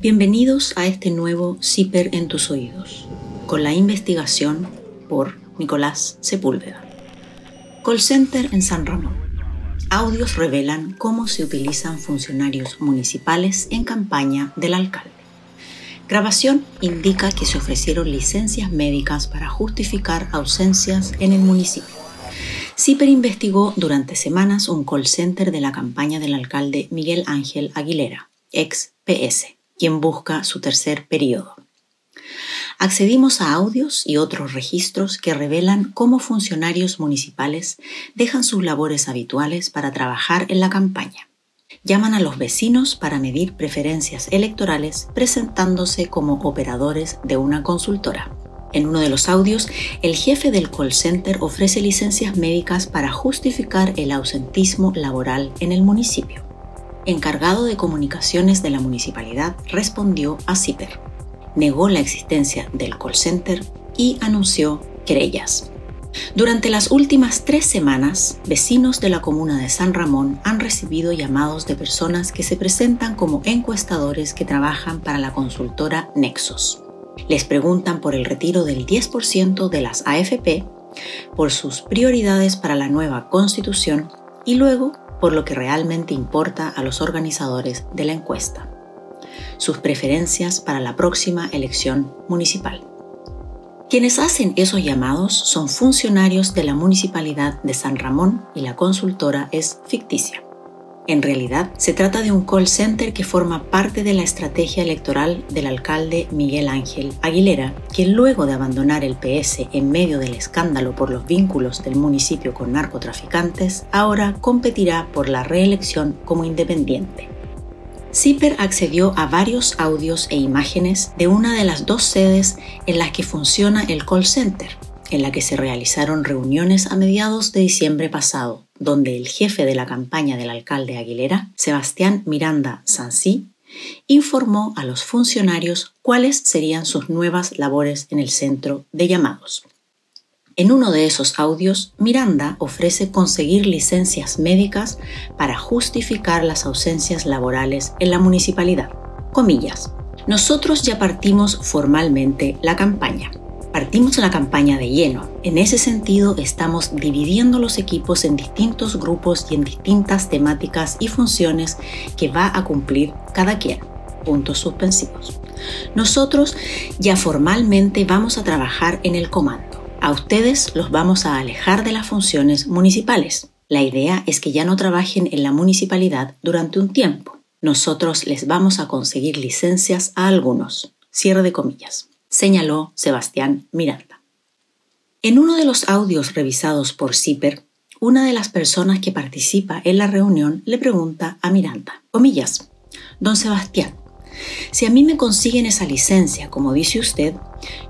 Bienvenidos a este nuevo CIPER en tus oídos, con la investigación por Nicolás Sepúlveda. Call Center en San Ramón. Audios revelan cómo se utilizan funcionarios municipales en campaña del alcalde. Grabación indica que se ofrecieron licencias médicas para justificar ausencias en el municipio. CIPER investigó durante semanas un call center de la campaña del alcalde Miguel Ángel Aguilera, ex PS, quien busca su tercer periodo. Accedimos a audios y otros registros que revelan cómo funcionarios municipales dejan sus labores habituales para trabajar en la campaña. Llaman a los vecinos para medir preferencias electorales presentándose como operadores de una consultora. En uno de los audios, el jefe del call center ofrece licencias médicas para justificar el ausentismo laboral en el municipio. Encargado de comunicaciones de la municipalidad respondió a CIPER. Negó la existencia del call center y anunció querellas. Durante las últimas tres semanas, vecinos de la comuna de San Ramón han recibido llamados de personas que se presentan como encuestadores que trabajan para la consultora Nexos. Les preguntan por el retiro del 10% de las AFP, por sus prioridades para la nueva constitución y luego por lo que realmente importa a los organizadores de la encuesta, sus preferencias para la próxima elección municipal. Quienes hacen esos llamados son funcionarios de la Municipalidad de San Ramón y la consultora es ficticia. En realidad, se trata de un call center que forma parte de la estrategia electoral del alcalde Miguel Ángel Aguilera, quien luego de abandonar el PS en medio del escándalo por los vínculos del municipio con narcotraficantes, ahora competirá por la reelección como independiente. CIPER accedió a varios audios e imágenes de una de las dos sedes en las que funciona el call center, en la que se realizaron reuniones a mediados de diciembre pasado, donde el jefe de la campaña del alcalde Aguilera, Sebastián Miranda Sancí, informó a los funcionarios cuáles serían sus nuevas labores en el centro de llamados. En uno de esos audios, Miranda ofrece conseguir licencias médicas para justificar las ausencias laborales en la municipalidad. Comillas. Nosotros ya partimos formalmente la campaña. Partimos la campaña de lleno. En ese sentido, estamos dividiendo los equipos en distintos grupos y en distintas temáticas y funciones que va a cumplir cada quien. Puntos suspensivos. Nosotros ya formalmente vamos a trabajar en el comando. A ustedes los vamos a alejar de las funciones municipales. La idea es que ya no trabajen en la municipalidad durante un tiempo. Nosotros les vamos a conseguir licencias a algunos. Cierre de comillas señaló Sebastián Miranda. En uno de los audios revisados por CIPER, una de las personas que participa en la reunión le pregunta a Miranda, comillas, Don Sebastián, si a mí me consiguen esa licencia, como dice usted,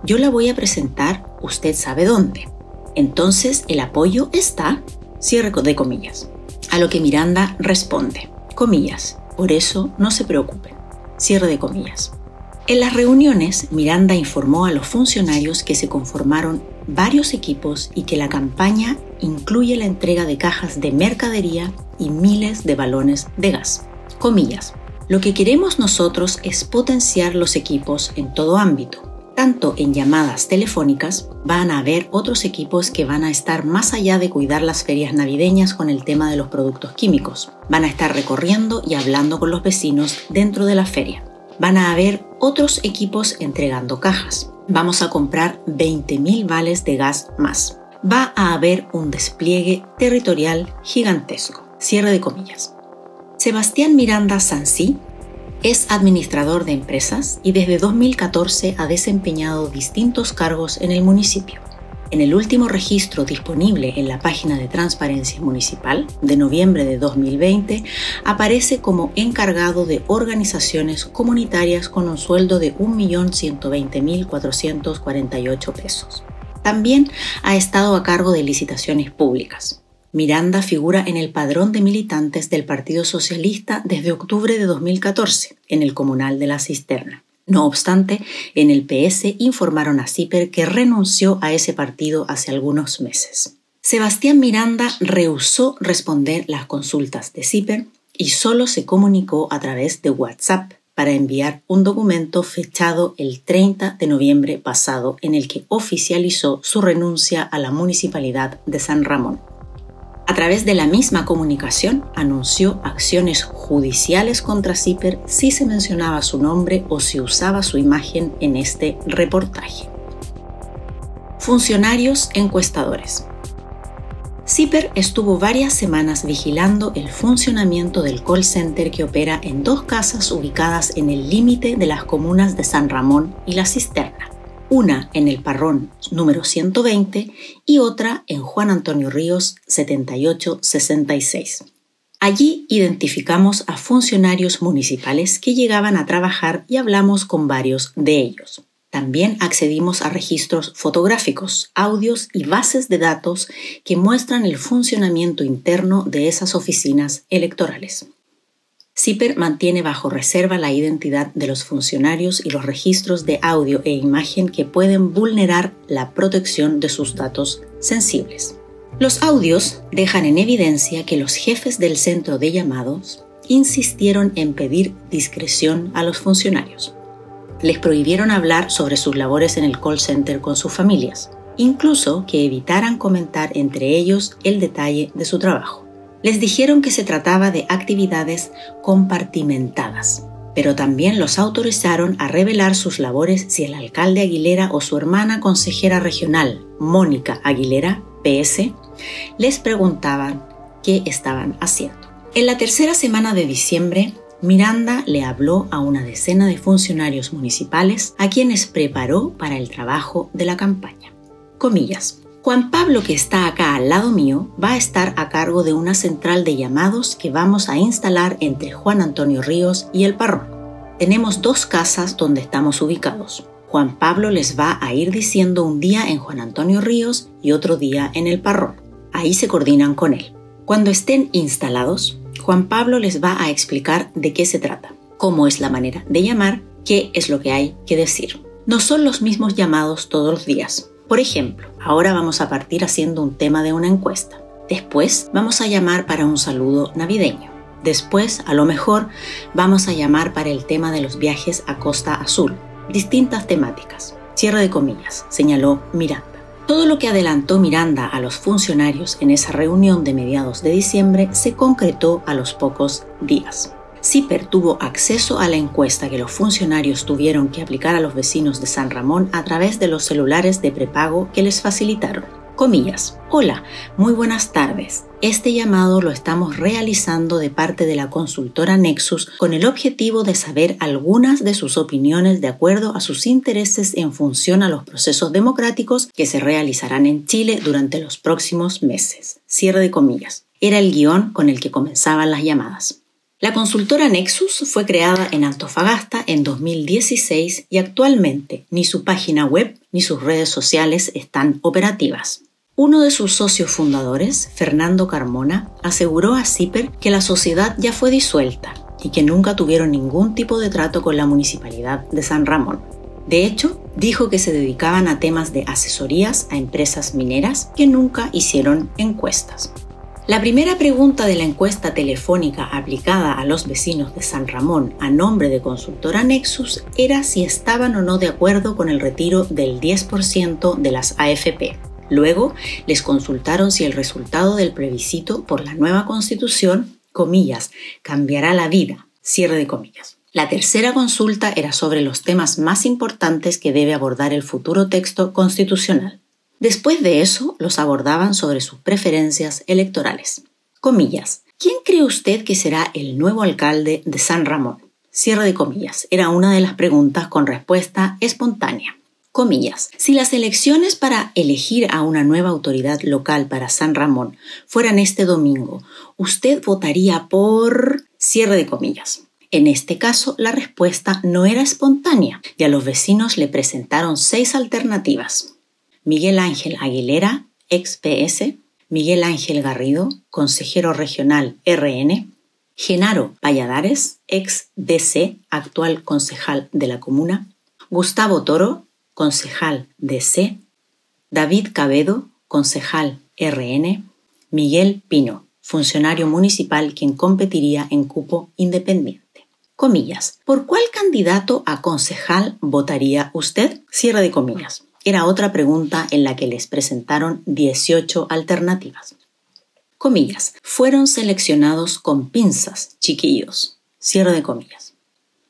yo la voy a presentar, usted sabe dónde. Entonces, el apoyo está, cierre de comillas. A lo que Miranda responde, comillas, por eso no se preocupen, cierre de comillas. En las reuniones, Miranda informó a los funcionarios que se conformaron varios equipos y que la campaña incluye la entrega de cajas de mercadería y miles de balones de gas. Comillas. Lo que queremos nosotros es potenciar los equipos en todo ámbito. Tanto en llamadas telefónicas, van a haber otros equipos que van a estar más allá de cuidar las ferias navideñas con el tema de los productos químicos. Van a estar recorriendo y hablando con los vecinos dentro de la feria van a haber otros equipos entregando cajas. Vamos a comprar 20.000 vales de gas más. Va a haber un despliegue territorial gigantesco. Cierre de comillas. Sebastián Miranda Sansi es administrador de empresas y desde 2014 ha desempeñado distintos cargos en el municipio. En el último registro disponible en la página de Transparencia Municipal de noviembre de 2020, aparece como encargado de organizaciones comunitarias con un sueldo de 1.120.448 pesos. También ha estado a cargo de licitaciones públicas. Miranda figura en el padrón de militantes del Partido Socialista desde octubre de 2014 en el Comunal de la Cisterna. No obstante, en el PS informaron a Zipper que renunció a ese partido hace algunos meses. Sebastián Miranda rehusó responder las consultas de Zipper y solo se comunicó a través de WhatsApp para enviar un documento fechado el 30 de noviembre pasado en el que oficializó su renuncia a la municipalidad de San Ramón. A través de la misma comunicación anunció acciones judiciales contra Zipper si se mencionaba su nombre o si usaba su imagen en este reportaje. Funcionarios encuestadores. Zipper estuvo varias semanas vigilando el funcionamiento del call center que opera en dos casas ubicadas en el límite de las comunas de San Ramón y La Cisterna, una en el Parrón número 120 y otra en Juan Antonio Ríos 7866. Allí identificamos a funcionarios municipales que llegaban a trabajar y hablamos con varios de ellos. También accedimos a registros fotográficos, audios y bases de datos que muestran el funcionamiento interno de esas oficinas electorales. CIPER mantiene bajo reserva la identidad de los funcionarios y los registros de audio e imagen que pueden vulnerar la protección de sus datos sensibles. Los audios dejan en evidencia que los jefes del centro de llamados insistieron en pedir discreción a los funcionarios les prohibieron hablar sobre sus labores en el call center con sus familias, incluso que evitaran comentar entre ellos el detalle de su trabajo. Les dijeron que se trataba de actividades compartimentadas, pero también los autorizaron a revelar sus labores si el alcalde Aguilera o su hermana consejera regional, Mónica Aguilera, PS, les preguntaban qué estaban haciendo. En la tercera semana de diciembre, Miranda le habló a una decena de funcionarios municipales a quienes preparó para el trabajo de la campaña. Comillas. Juan Pablo, que está acá al lado mío, va a estar a cargo de una central de llamados que vamos a instalar entre Juan Antonio Ríos y el Parrón. Tenemos dos casas donde estamos ubicados. Juan Pablo les va a ir diciendo un día en Juan Antonio Ríos y otro día en el Parrón. Ahí se coordinan con él. Cuando estén instalados, Juan Pablo les va a explicar de qué se trata, cómo es la manera de llamar, qué es lo que hay que decir. No son los mismos llamados todos los días. Por ejemplo, ahora vamos a partir haciendo un tema de una encuesta. Después vamos a llamar para un saludo navideño. Después, a lo mejor, vamos a llamar para el tema de los viajes a Costa Azul. Distintas temáticas. Cierre de comillas, señaló Miranda. Todo lo que adelantó Miranda a los funcionarios en esa reunión de mediados de diciembre se concretó a los pocos días. CIPER tuvo acceso a la encuesta que los funcionarios tuvieron que aplicar a los vecinos de San Ramón a través de los celulares de prepago que les facilitaron. Comillas. Hola, muy buenas tardes. Este llamado lo estamos realizando de parte de la consultora Nexus con el objetivo de saber algunas de sus opiniones de acuerdo a sus intereses en función a los procesos democráticos que se realizarán en Chile durante los próximos meses. Cierre de comillas. Era el guion con el que comenzaban las llamadas. La consultora Nexus fue creada en Antofagasta en 2016 y actualmente ni su página web ni sus redes sociales están operativas. Uno de sus socios fundadores, Fernando Carmona, aseguró a CIPER que la sociedad ya fue disuelta y que nunca tuvieron ningún tipo de trato con la municipalidad de San Ramón. De hecho, dijo que se dedicaban a temas de asesorías a empresas mineras que nunca hicieron encuestas. La primera pregunta de la encuesta telefónica aplicada a los vecinos de San Ramón a nombre de consultora Nexus era si estaban o no de acuerdo con el retiro del 10% de las AFP. Luego les consultaron si el resultado del plebiscito por la nueva constitución, comillas, cambiará la vida, cierre de comillas. La tercera consulta era sobre los temas más importantes que debe abordar el futuro texto constitucional. Después de eso, los abordaban sobre sus preferencias electorales. Comillas. ¿Quién cree usted que será el nuevo alcalde de San Ramón? Cierre de comillas. Era una de las preguntas con respuesta espontánea. Comillas. Si las elecciones para elegir a una nueva autoridad local para San Ramón fueran este domingo, ¿usted votaría por... Cierre de comillas. En este caso, la respuesta no era espontánea y a los vecinos le presentaron seis alternativas. Miguel Ángel Aguilera, ex PS, Miguel Ángel Garrido, consejero regional RN, Genaro Valladares, ex DC, actual concejal de la comuna, Gustavo Toro, concejal DC, David Cabedo, concejal RN, Miguel Pino, funcionario municipal quien competiría en cupo independiente. Comillas. ¿Por cuál candidato a concejal votaría usted? Cierre de comillas. Era otra pregunta en la que les presentaron 18 alternativas. Comillas. Fueron seleccionados con pinzas, chiquillos. Cierre de comillas.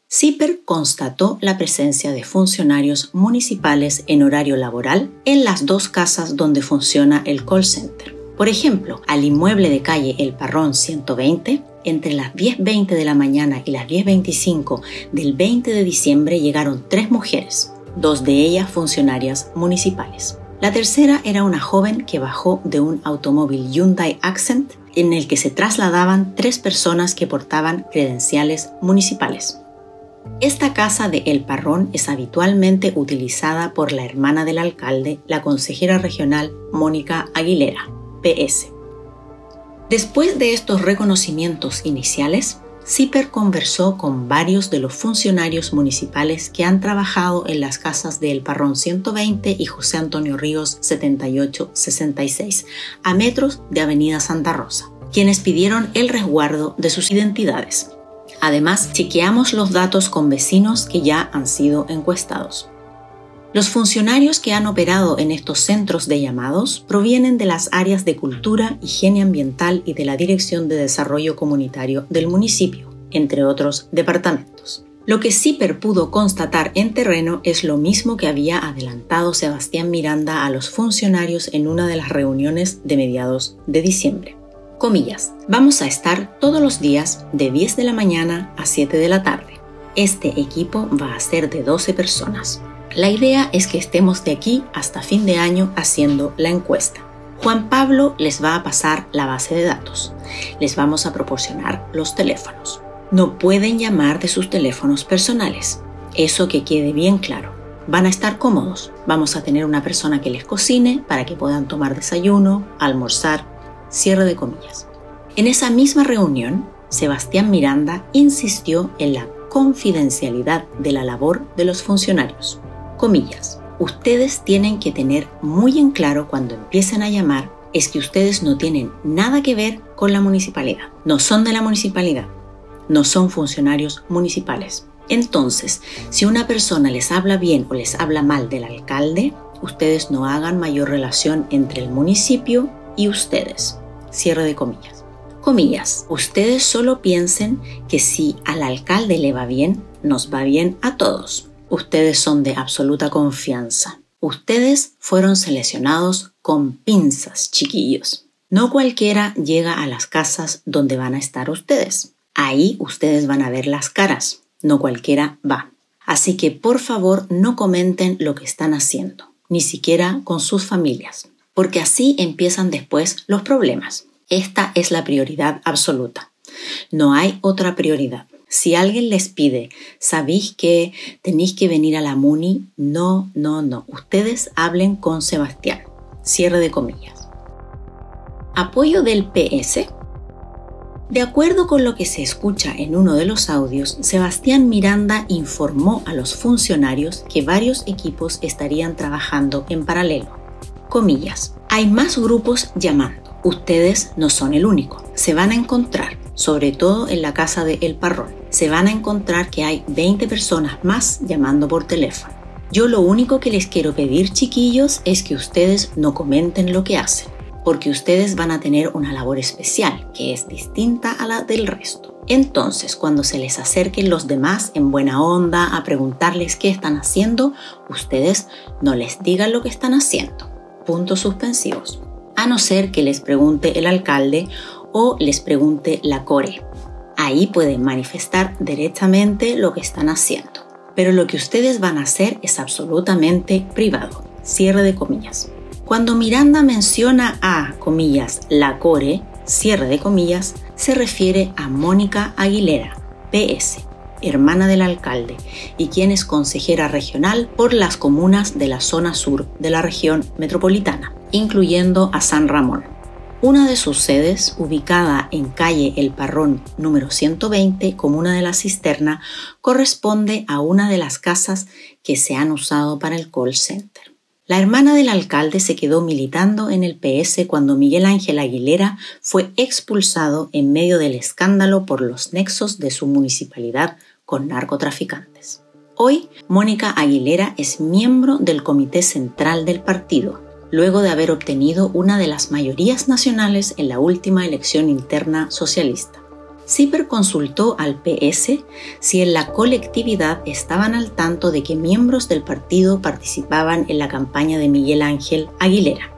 CIPER constató la presencia de funcionarios municipales en horario laboral en las dos casas donde funciona el call center. Por ejemplo, al inmueble de calle El Parrón 120, entre las 10.20 de la mañana y las 10.25 del 20 de diciembre llegaron tres mujeres, dos de ellas funcionarias municipales. La tercera era una joven que bajó de un automóvil Hyundai Accent en el que se trasladaban tres personas que portaban credenciales municipales. Esta casa de El Parrón es habitualmente utilizada por la hermana del alcalde, la consejera regional Mónica Aguilera, PS. Después de estos reconocimientos iniciales, CIPER conversó con varios de los funcionarios municipales que han trabajado en las casas de El Parrón 120 y José Antonio Ríos 7866, a metros de Avenida Santa Rosa, quienes pidieron el resguardo de sus identidades. Además, chequeamos los datos con vecinos que ya han sido encuestados. Los funcionarios que han operado en estos centros de llamados provienen de las áreas de cultura, higiene ambiental y de la Dirección de Desarrollo Comunitario del municipio, entre otros departamentos. Lo que CIPER pudo constatar en terreno es lo mismo que había adelantado Sebastián Miranda a los funcionarios en una de las reuniones de mediados de diciembre. Comillas, vamos a estar todos los días de 10 de la mañana a 7 de la tarde. Este equipo va a ser de 12 personas. La idea es que estemos de aquí hasta fin de año haciendo la encuesta. Juan Pablo les va a pasar la base de datos. Les vamos a proporcionar los teléfonos. No pueden llamar de sus teléfonos personales. Eso que quede bien claro. Van a estar cómodos. Vamos a tener una persona que les cocine para que puedan tomar desayuno, almorzar Cierre de comillas. En esa misma reunión, Sebastián Miranda insistió en la confidencialidad de la labor de los funcionarios. Comillas. Ustedes tienen que tener muy en claro cuando empiecen a llamar es que ustedes no tienen nada que ver con la municipalidad. No son de la municipalidad. No son funcionarios municipales. Entonces, si una persona les habla bien o les habla mal del alcalde, ustedes no hagan mayor relación entre el municipio y ustedes. Cierre de comillas. Comillas, ustedes solo piensen que si al alcalde le va bien, nos va bien a todos. Ustedes son de absoluta confianza. Ustedes fueron seleccionados con pinzas, chiquillos. No cualquiera llega a las casas donde van a estar ustedes. Ahí ustedes van a ver las caras. No cualquiera va. Así que por favor no comenten lo que están haciendo, ni siquiera con sus familias porque así empiezan después los problemas. Esta es la prioridad absoluta. No hay otra prioridad. Si alguien les pide, ¿sabéis que tenéis que venir a la MUNI? No, no, no. Ustedes hablen con Sebastián. Cierre de comillas. Apoyo del PS. De acuerdo con lo que se escucha en uno de los audios, Sebastián Miranda informó a los funcionarios que varios equipos estarían trabajando en paralelo comillas. Hay más grupos llamando. Ustedes no son el único. Se van a encontrar, sobre todo en la casa de El Parrón, se van a encontrar que hay 20 personas más llamando por teléfono. Yo lo único que les quiero pedir, chiquillos, es que ustedes no comenten lo que hacen, porque ustedes van a tener una labor especial que es distinta a la del resto. Entonces, cuando se les acerquen los demás en buena onda a preguntarles qué están haciendo, ustedes no les digan lo que están haciendo puntos suspensivos, a no ser que les pregunte el alcalde o les pregunte la core. Ahí pueden manifestar directamente lo que están haciendo. Pero lo que ustedes van a hacer es absolutamente privado. Cierre de comillas. Cuando Miranda menciona a, comillas, la core, cierre de comillas, se refiere a Mónica Aguilera, PS, hermana del alcalde, y quien es consejera regional por las comunas de la zona sur de la región metropolitana, incluyendo a San Ramón. Una de sus sedes, ubicada en calle El Parrón número 120, comuna de la Cisterna, corresponde a una de las casas que se han usado para el call center. La hermana del alcalde se quedó militando en el PS cuando Miguel Ángel Aguilera fue expulsado en medio del escándalo por los nexos de su municipalidad con narcotraficantes. Hoy, Mónica Aguilera es miembro del Comité Central del partido, luego de haber obtenido una de las mayorías nacionales en la última elección interna socialista. CIPER consultó al PS si en la colectividad estaban al tanto de que miembros del partido participaban en la campaña de Miguel Ángel Aguilera.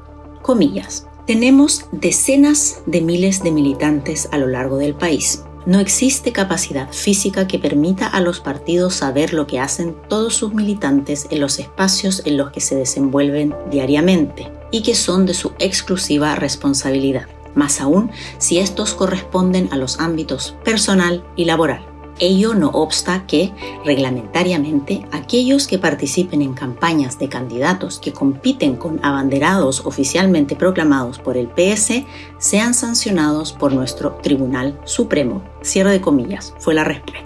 Comillas. Tenemos decenas de miles de militantes a lo largo del país. No existe capacidad física que permita a los partidos saber lo que hacen todos sus militantes en los espacios en los que se desenvuelven diariamente y que son de su exclusiva responsabilidad, más aún si estos corresponden a los ámbitos personal y laboral. Ello no obsta que, reglamentariamente, aquellos que participen en campañas de candidatos que compiten con abanderados oficialmente proclamados por el PS sean sancionados por nuestro Tribunal Supremo. Cierre de comillas, fue la respuesta.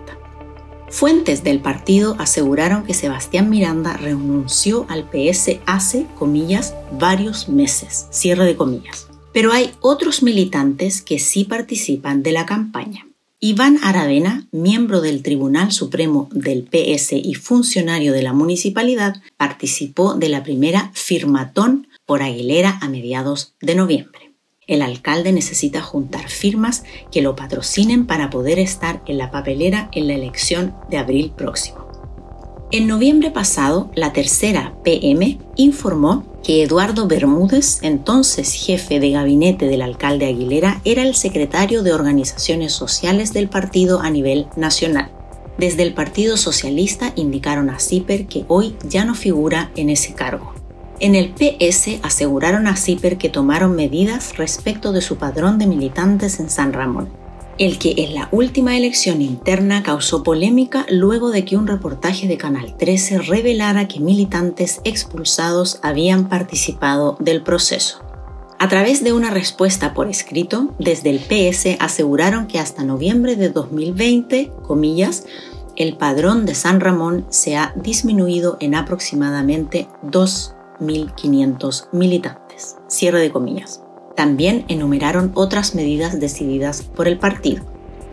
Fuentes del partido aseguraron que Sebastián Miranda renunció al PS hace, comillas, varios meses. Cierre de comillas. Pero hay otros militantes que sí participan de la campaña. Iván Aravena, miembro del Tribunal Supremo del PS y funcionario de la municipalidad, participó de la primera firmatón por Aguilera a mediados de noviembre. El alcalde necesita juntar firmas que lo patrocinen para poder estar en la papelera en la elección de abril próximo. En noviembre pasado, la tercera PM informó que Eduardo Bermúdez, entonces jefe de gabinete del alcalde Aguilera, era el secretario de organizaciones sociales del partido a nivel nacional. Desde el Partido Socialista indicaron a Zipper que hoy ya no figura en ese cargo. En el PS aseguraron a Zipper que tomaron medidas respecto de su padrón de militantes en San Ramón el que en la última elección interna causó polémica luego de que un reportaje de Canal 13 revelara que militantes expulsados habían participado del proceso. A través de una respuesta por escrito, desde el PS aseguraron que hasta noviembre de 2020, comillas, el padrón de San Ramón se ha disminuido en aproximadamente 2.500 militantes. Cierre de comillas. También enumeraron otras medidas decididas por el partido.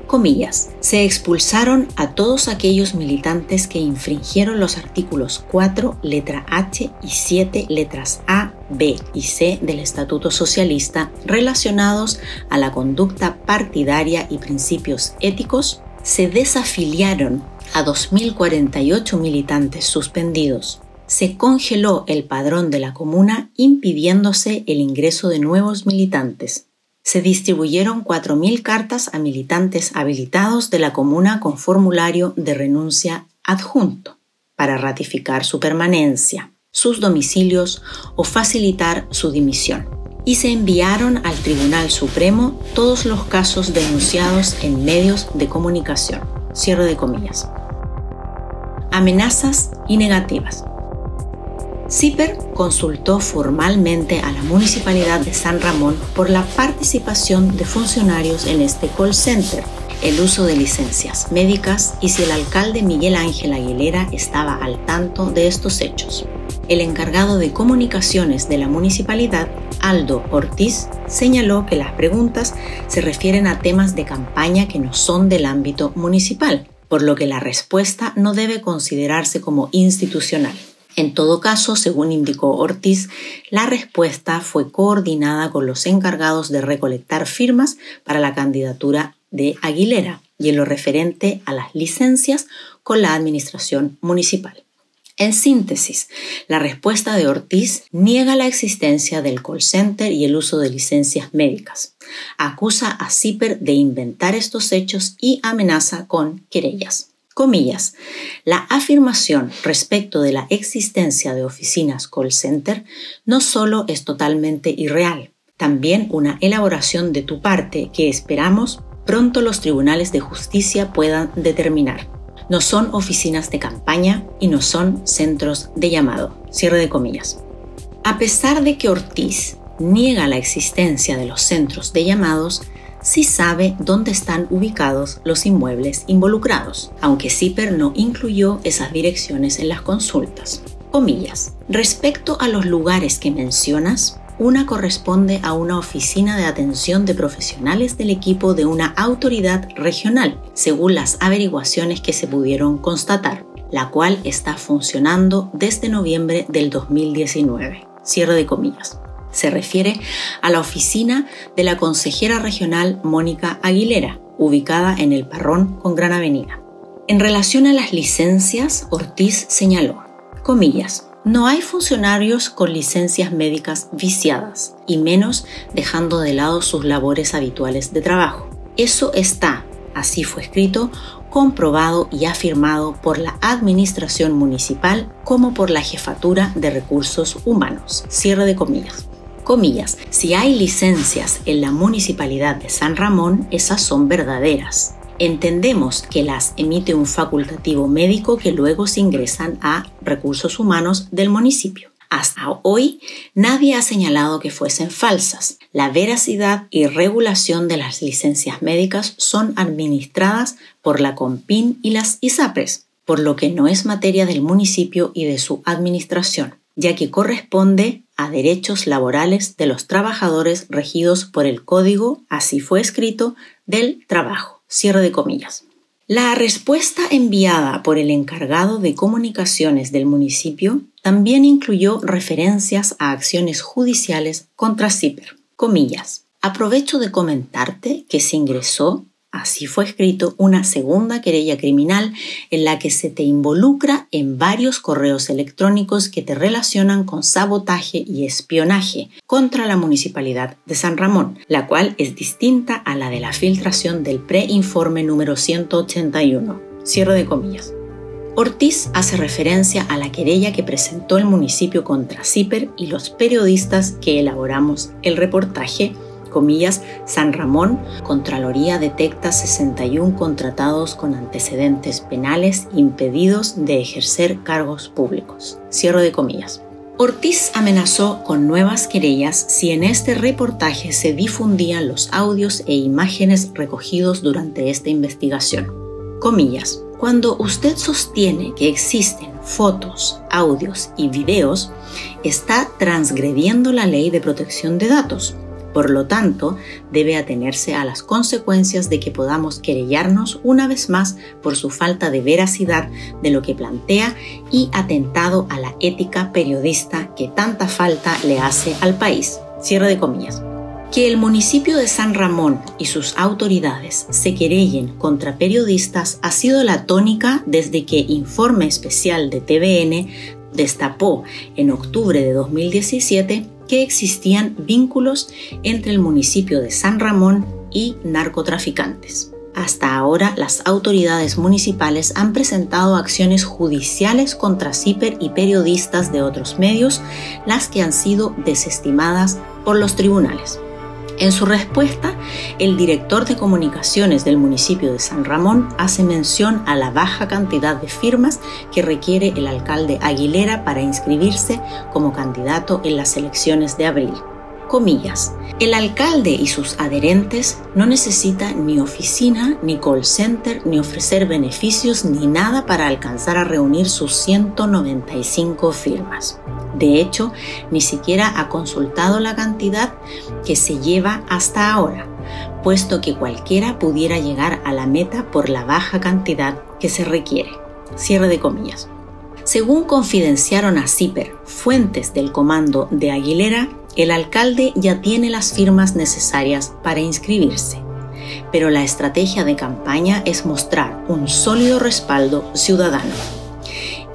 Comillas, se expulsaron a todos aquellos militantes que infringieron los artículos 4, letra H y 7, letras A, B y C del Estatuto Socialista relacionados a la conducta partidaria y principios éticos, se desafiliaron a 2.048 militantes suspendidos, se congeló el padrón de la comuna impidiéndose el ingreso de nuevos militantes. Se distribuyeron 4.000 cartas a militantes habilitados de la comuna con formulario de renuncia adjunto para ratificar su permanencia, sus domicilios o facilitar su dimisión. Y se enviaron al Tribunal Supremo todos los casos denunciados en medios de comunicación. Cierre de comillas. Amenazas y negativas. CIPER consultó formalmente a la Municipalidad de San Ramón por la participación de funcionarios en este call center, el uso de licencias médicas y si el alcalde Miguel Ángel Aguilera estaba al tanto de estos hechos. El encargado de comunicaciones de la municipalidad, Aldo Ortiz, señaló que las preguntas se refieren a temas de campaña que no son del ámbito municipal, por lo que la respuesta no debe considerarse como institucional. En todo caso, según indicó Ortiz, la respuesta fue coordinada con los encargados de recolectar firmas para la candidatura de Aguilera y en lo referente a las licencias con la administración municipal. En síntesis, la respuesta de Ortiz niega la existencia del call center y el uso de licencias médicas. Acusa a CIPER de inventar estos hechos y amenaza con querellas. Comillas, la afirmación respecto de la existencia de oficinas call center no solo es totalmente irreal, también una elaboración de tu parte que esperamos pronto los tribunales de justicia puedan determinar. No son oficinas de campaña y no son centros de llamado. Cierre de comillas. A pesar de que Ortiz niega la existencia de los centros de llamados, sí sabe dónde están ubicados los inmuebles involucrados, aunque CIPER no incluyó esas direcciones en las consultas. Comillas. Respecto a los lugares que mencionas, una corresponde a una oficina de atención de profesionales del equipo de una autoridad regional, según las averiguaciones que se pudieron constatar, la cual está funcionando desde noviembre del 2019. Cierre de comillas. Se refiere a la oficina de la consejera regional Mónica Aguilera, ubicada en el Parrón con Gran Avenida. En relación a las licencias, Ortiz señaló, comillas, no hay funcionarios con licencias médicas viciadas, y menos dejando de lado sus labores habituales de trabajo. Eso está, así fue escrito, comprobado y afirmado por la Administración Municipal como por la Jefatura de Recursos Humanos. Cierre de comillas. Comillas, si hay licencias en la Municipalidad de San Ramón, esas son verdaderas entendemos que las emite un facultativo médico que luego se ingresan a recursos humanos del municipio. Hasta hoy nadie ha señalado que fuesen falsas. La veracidad y regulación de las licencias médicas son administradas por la COMPIN y las ISAPRES, por lo que no es materia del municipio y de su administración, ya que corresponde a derechos laborales de los trabajadores regidos por el Código, así fue escrito, del trabajo. Cierre de comillas. La respuesta enviada por el encargado de comunicaciones del municipio también incluyó referencias a acciones judiciales contra CIPER. Comillas. Aprovecho de comentarte que se ingresó Así fue escrito una segunda querella criminal en la que se te involucra en varios correos electrónicos que te relacionan con sabotaje y espionaje contra la Municipalidad de San Ramón, la cual es distinta a la de la filtración del preinforme número 181. Cierre de comillas. Ortiz hace referencia a la querella que presentó el municipio contra CIPER y los periodistas que elaboramos el reportaje comillas, San Ramón, Contraloría detecta 61 contratados con antecedentes penales impedidos de ejercer cargos públicos. Cierro de comillas. Ortiz amenazó con nuevas querellas si en este reportaje se difundían los audios e imágenes recogidos durante esta investigación. Comillas. Cuando usted sostiene que existen fotos, audios y videos, está transgrediendo la ley de protección de datos por lo tanto, debe atenerse a las consecuencias de que podamos querellarnos una vez más por su falta de veracidad de lo que plantea y atentado a la ética periodista que tanta falta le hace al país. Cierre de comillas. Que el municipio de San Ramón y sus autoridades se querellen contra periodistas ha sido la tónica desde que Informe Especial de TVN destapó en octubre de 2017 que existían vínculos entre el municipio de San Ramón y narcotraficantes. Hasta ahora, las autoridades municipales han presentado acciones judiciales contra CIPER y periodistas de otros medios, las que han sido desestimadas por los tribunales. En su respuesta, el director de comunicaciones del municipio de San Ramón hace mención a la baja cantidad de firmas que requiere el alcalde Aguilera para inscribirse como candidato en las elecciones de abril. El alcalde y sus adherentes no necesitan ni oficina, ni call center, ni ofrecer beneficios, ni nada para alcanzar a reunir sus 195 firmas. De hecho, ni siquiera ha consultado la cantidad que se lleva hasta ahora, puesto que cualquiera pudiera llegar a la meta por la baja cantidad que se requiere. Cierre de comillas. Según confidenciaron a CIPER fuentes del comando de Aguilera, el alcalde ya tiene las firmas necesarias para inscribirse, pero la estrategia de campaña es mostrar un sólido respaldo ciudadano.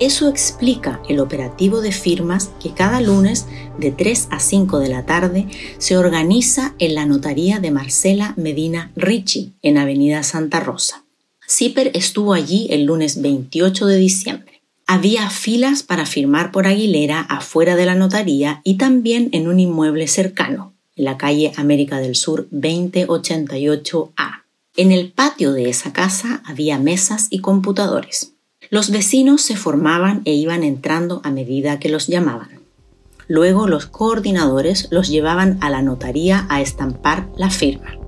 Eso explica el operativo de firmas que cada lunes de 3 a 5 de la tarde se organiza en la notaría de Marcela Medina Ricci en Avenida Santa Rosa. Zipper estuvo allí el lunes 28 de diciembre. Había filas para firmar por Aguilera afuera de la notaría y también en un inmueble cercano, en la calle América del Sur 2088A. En el patio de esa casa había mesas y computadores. Los vecinos se formaban e iban entrando a medida que los llamaban. Luego los coordinadores los llevaban a la notaría a estampar la firma.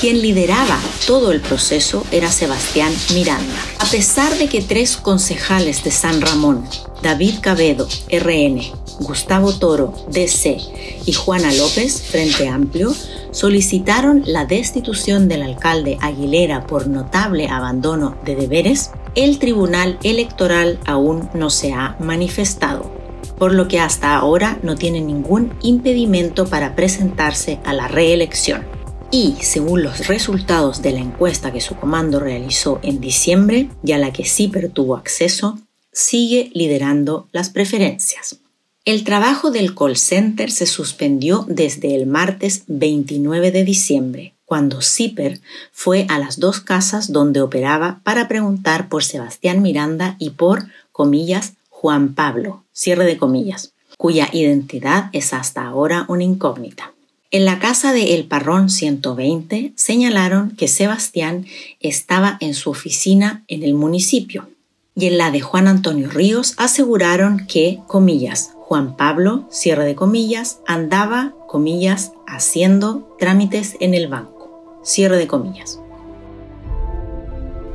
Quien lideraba todo el proceso era Sebastián Miranda. A pesar de que tres concejales de San Ramón, David Cabedo, RN, Gustavo Toro, DC, y Juana López, Frente Amplio, solicitaron la destitución del alcalde Aguilera por notable abandono de deberes, el Tribunal Electoral aún no se ha manifestado, por lo que hasta ahora no tiene ningún impedimento para presentarse a la reelección. Y según los resultados de la encuesta que su comando realizó en diciembre y a la que CIPER tuvo acceso, sigue liderando las preferencias. El trabajo del call center se suspendió desde el martes 29 de diciembre, cuando Zipper fue a las dos casas donde operaba para preguntar por Sebastián Miranda y por, comillas, Juan Pablo, cierre de comillas, cuya identidad es hasta ahora una incógnita. En la casa de El Parrón 120 señalaron que Sebastián estaba en su oficina en el municipio y en la de Juan Antonio Ríos aseguraron que, comillas, Juan Pablo, cierre de comillas, andaba, comillas, haciendo trámites en el banco, cierre de comillas.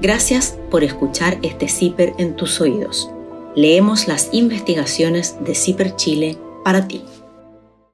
Gracias por escuchar este CIPER en tus oídos. Leemos las investigaciones de CIPER Chile para ti.